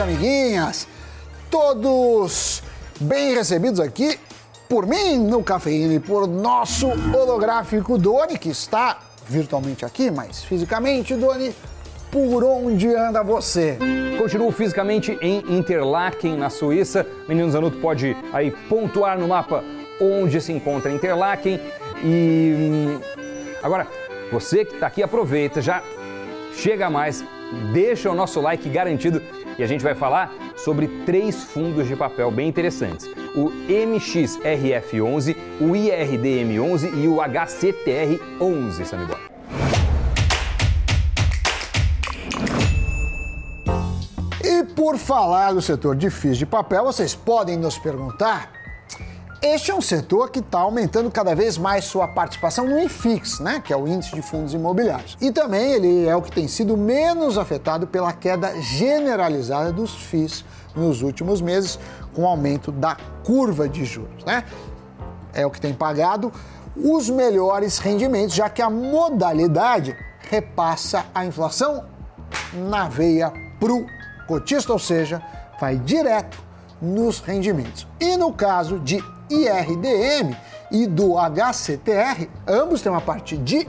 amiguinhas, todos bem recebidos aqui por mim no Cafeína e por nosso holográfico Doni, que está virtualmente aqui, mas fisicamente, Doni, por onde anda você? Continuo fisicamente em Interlaken, na Suíça. Menino Zanuto pode aí pontuar no mapa onde se encontra Interlaken. E hum, agora, você que está aqui, aproveita, já chega mais, deixa o nosso like garantido e a gente vai falar sobre três fundos de papel bem interessantes: o MXRF11, o IRDM11 e o HCTR11, Samibora. E por falar do setor de FIIs de papel, vocês podem nos perguntar este é um setor que está aumentando cada vez mais sua participação no IFIX, né, que é o índice de fundos imobiliários. E também ele é o que tem sido menos afetado pela queda generalizada dos FIIs nos últimos meses, com o aumento da curva de juros. Né? É o que tem pagado os melhores rendimentos, já que a modalidade repassa a inflação na veia para o cotista, ou seja, vai direto nos rendimentos. E no caso de IRDM e do HCTR, ambos têm uma parte de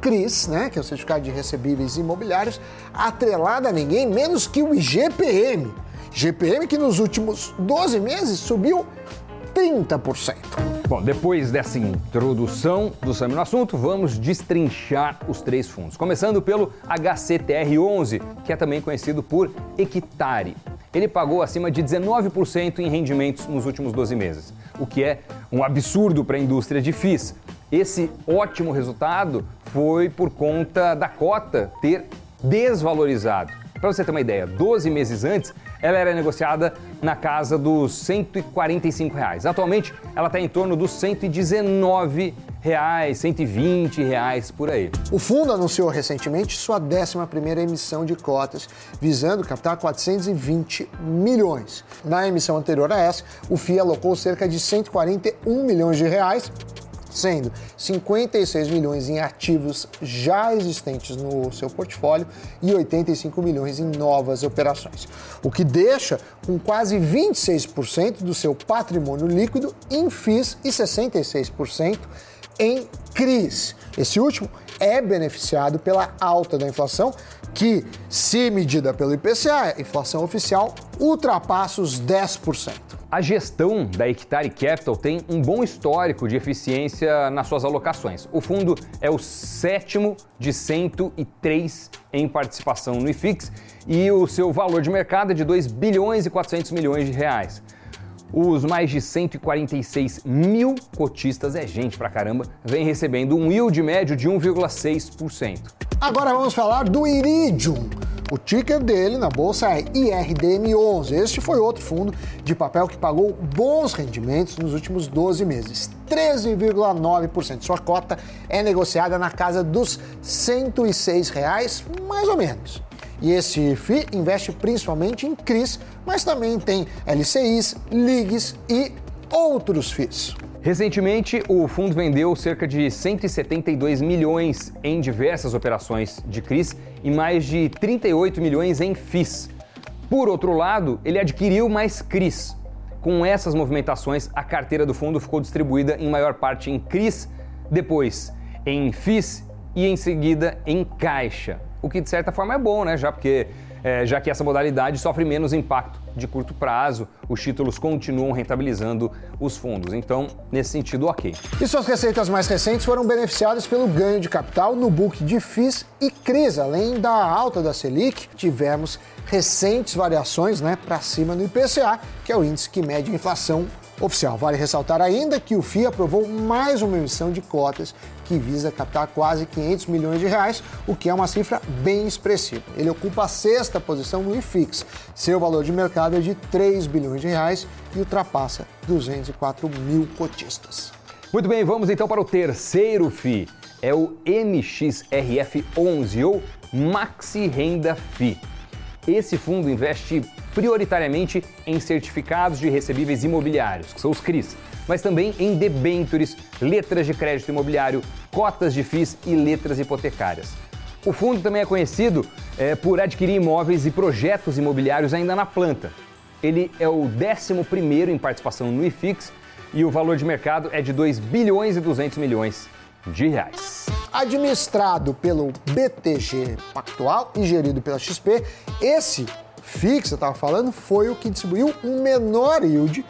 CRIs, né, que é o Certificado de Recebíveis Imobiliários, atrelada a ninguém menos que o IGPM. GPM que nos últimos 12 meses subiu 30%. Bom, depois dessa introdução do Sami no assunto, vamos destrinchar os três fundos. Começando pelo HCTR11, que é também conhecido por Equitare. Ele pagou acima de 19% em rendimentos nos últimos 12 meses o que é um absurdo para a indústria de FIIs. Esse ótimo resultado foi por conta da cota ter desvalorizado. Para você ter uma ideia, 12 meses antes, ela era negociada na casa dos 145 reais. Atualmente, ela está em torno dos 119 reais, 120 reais por aí. O fundo anunciou recentemente sua 11ª emissão de cotas, visando captar 420 milhões. Na emissão anterior a essa, o FII alocou cerca de 141 milhões de reais sendo 56 milhões em ativos já existentes no seu portfólio e 85 milhões em novas operações, o que deixa com quase 26% do seu patrimônio líquido em FIIs e 66% em CRIs. Esse último é beneficiado pela alta da inflação, que, se medida pelo IPCA, inflação oficial, ultrapassa os 10%. A gestão da Hectare Capital tem um bom histórico de eficiência nas suas alocações. O fundo é o sétimo de 103 em participação no IFIX e o seu valor de mercado é de 2 bilhões e 400 milhões de reais. Os mais de 146 mil cotistas, é gente pra caramba, vem recebendo um yield médio de 1,6%. Agora vamos falar do Iridium. O ticker dele na bolsa é IRDM11. Este foi outro fundo de papel que pagou bons rendimentos nos últimos 12 meses, 13,9%. Sua cota é negociada na casa dos 106 reais, mais ou menos. E esse FI investe principalmente em CRIs, mas também tem LCIs, LIGs e outros FIIs. Recentemente, o fundo vendeu cerca de 172 milhões em diversas operações de CRIs e mais de 38 milhões em FIIs. Por outro lado, ele adquiriu mais CRIs. Com essas movimentações, a carteira do fundo ficou distribuída em maior parte em CRIs, depois em FIIs e em seguida em caixa o que de certa forma é bom, né? Já porque é, já que essa modalidade sofre menos impacto de curto prazo, os títulos continuam rentabilizando os fundos. Então, nesse sentido, ok. E suas receitas mais recentes foram beneficiadas pelo ganho de capital no book de FIIs e CRIs. Além da alta da Selic, tivemos recentes variações né, para cima no IPCA, que é o índice que mede a inflação oficial. Vale ressaltar ainda que o FII aprovou mais uma emissão de cotas que visa captar quase 500 milhões de reais, o que é uma cifra bem expressiva. Ele ocupa a sexta posição no IFIX. Seu valor de mercado é de 3 bilhões de reais e ultrapassa 204 mil cotistas. Muito bem, vamos então para o terceiro FI. É o MXRF11 ou Maxi Renda FI. Esse fundo investe prioritariamente em certificados de recebíveis imobiliários, que são os CRIs, mas também em debêntures, letras de crédito imobiliário, cotas de FIIs e letras hipotecárias. O fundo também é conhecido é, por adquirir imóveis e projetos imobiliários ainda na planta. Ele é o 11 em participação no IFIX e o valor de mercado é de 2 bilhões e 200 milhões de reais. Administrado pelo BTG Pactual e gerido pela XP, esse FIX, eu estava falando, foi o que distribuiu um menor yield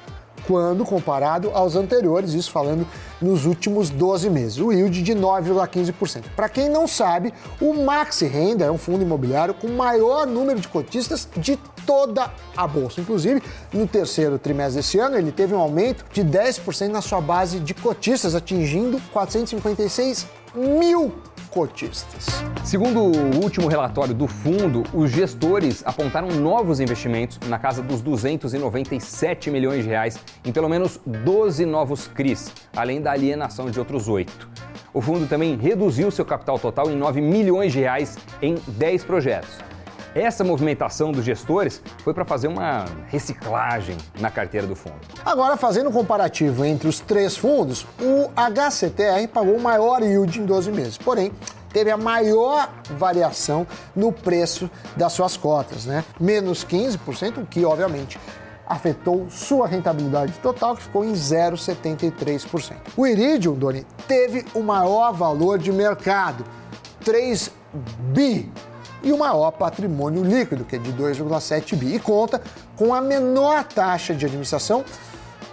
quando comparado aos anteriores, isso falando nos últimos 12 meses, o yield de 9,15%. Para quem não sabe, o Maxi Renda é um fundo imobiliário com maior número de cotistas de toda a bolsa. Inclusive, no terceiro trimestre desse ano, ele teve um aumento de 10% na sua base de cotistas, atingindo 456 mil cotistas. Segundo o último relatório do fundo, os gestores apontaram novos investimentos na casa dos 297 milhões de reais em pelo menos 12 novos CRIs, além da alienação de outros oito. O fundo também reduziu seu capital total em 9 milhões de reais em 10 projetos. Essa movimentação dos gestores foi para fazer uma reciclagem na carteira do fundo. Agora, fazendo um comparativo entre os três fundos, o HCTR pagou o maior yield em 12 meses. Porém, teve a maior variação no preço das suas cotas, né? Menos 15%, o que obviamente afetou sua rentabilidade total, que ficou em 0,73%. O Iridium, Doni, teve o maior valor de mercado, 3 bi e o maior patrimônio líquido, que é de 2,7 bi, e conta com a menor taxa de administração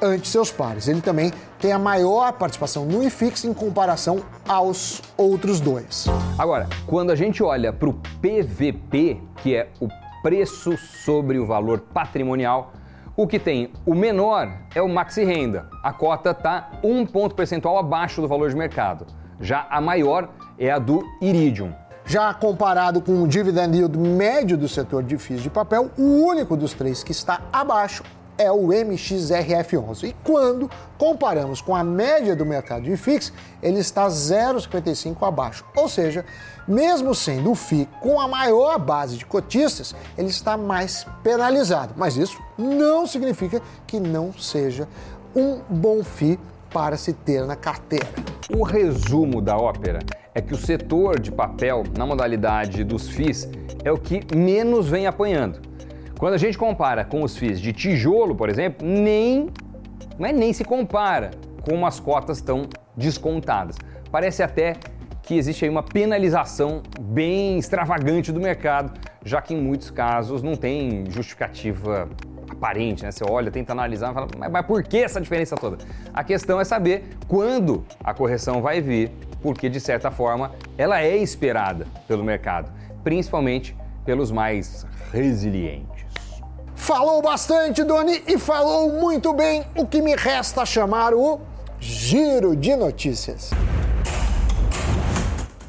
ante seus pares. Ele também tem a maior participação no IFIX em comparação aos outros dois. Agora, quando a gente olha para o PVP, que é o preço sobre o valor patrimonial, o que tem o menor é o Maxi Renda. A cota está um ponto percentual abaixo do valor de mercado. Já a maior é a do Iridium. Já comparado com o dividend yield médio do setor de FIIs de papel, o único dos três que está abaixo é o MXRF11. E quando comparamos com a média do mercado de FIX, ele está 0,55 abaixo. Ou seja, mesmo sendo o FI com a maior base de cotistas, ele está mais penalizado. Mas isso não significa que não seja um bom FI para se ter na carteira. O resumo da ópera é que o setor de papel, na modalidade dos FIIs, é o que menos vem apanhando. Quando a gente compara com os FIIs de tijolo, por exemplo, nem, não é nem se compara como as cotas estão descontadas. Parece até que existe aí uma penalização bem extravagante do mercado, já que em muitos casos não tem justificativa aparente, né? Você olha, tenta analisar fala, mas, mas por que essa diferença toda? A questão é saber quando a correção vai vir, porque de certa forma ela é esperada pelo mercado, principalmente pelos mais resilientes. Falou bastante, Doni, e falou muito bem. O que me resta chamar o Giro de Notícias.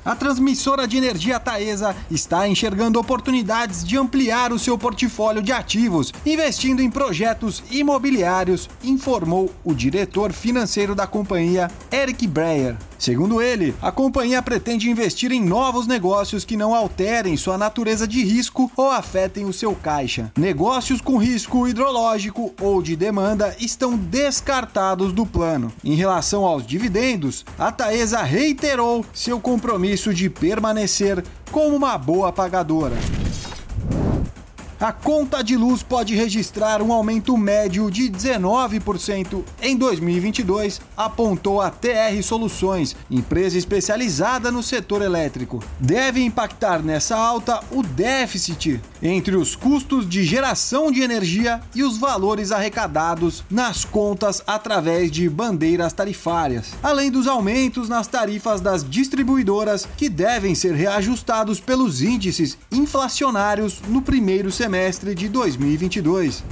A transmissora de energia Taesa está enxergando oportunidades de ampliar o seu portfólio de ativos, investindo em projetos imobiliários, informou o diretor financeiro da companhia, Eric Breyer. Segundo ele, a companhia pretende investir em novos negócios que não alterem sua natureza de risco ou afetem o seu caixa. Negócios com risco hidrológico ou de demanda estão descartados do plano. Em relação aos dividendos, a Taesa reiterou seu compromisso de permanecer como uma boa pagadora a conta de luz pode registrar um aumento médio de 19% em 2022, apontou a TR Soluções, empresa especializada no setor elétrico. Deve impactar nessa alta o déficit entre os custos de geração de energia e os valores arrecadados nas contas através de bandeiras tarifárias, além dos aumentos nas tarifas das distribuidoras que devem ser reajustados pelos índices inflacionários no primeiro semestre semestre de 2022.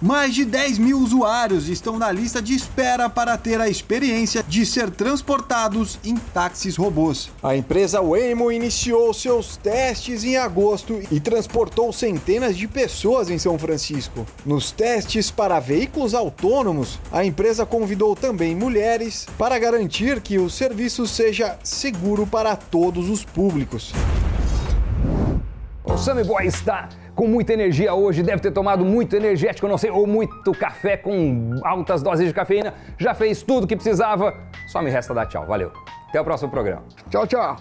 Mais de 10 mil usuários estão na lista de espera para ter a experiência de ser transportados em táxis robôs. A empresa Waymo iniciou seus testes em agosto e transportou centenas de pessoas em São Francisco. Nos testes para veículos autônomos, a empresa convidou também mulheres para garantir que o serviço seja seguro para todos os públicos. O Sammy Boy está com muita energia hoje, deve ter tomado muito energético, não sei, ou muito café com altas doses de cafeína. Já fez tudo o que precisava. Só me resta dar tchau. Valeu. Até o próximo programa. Tchau, tchau.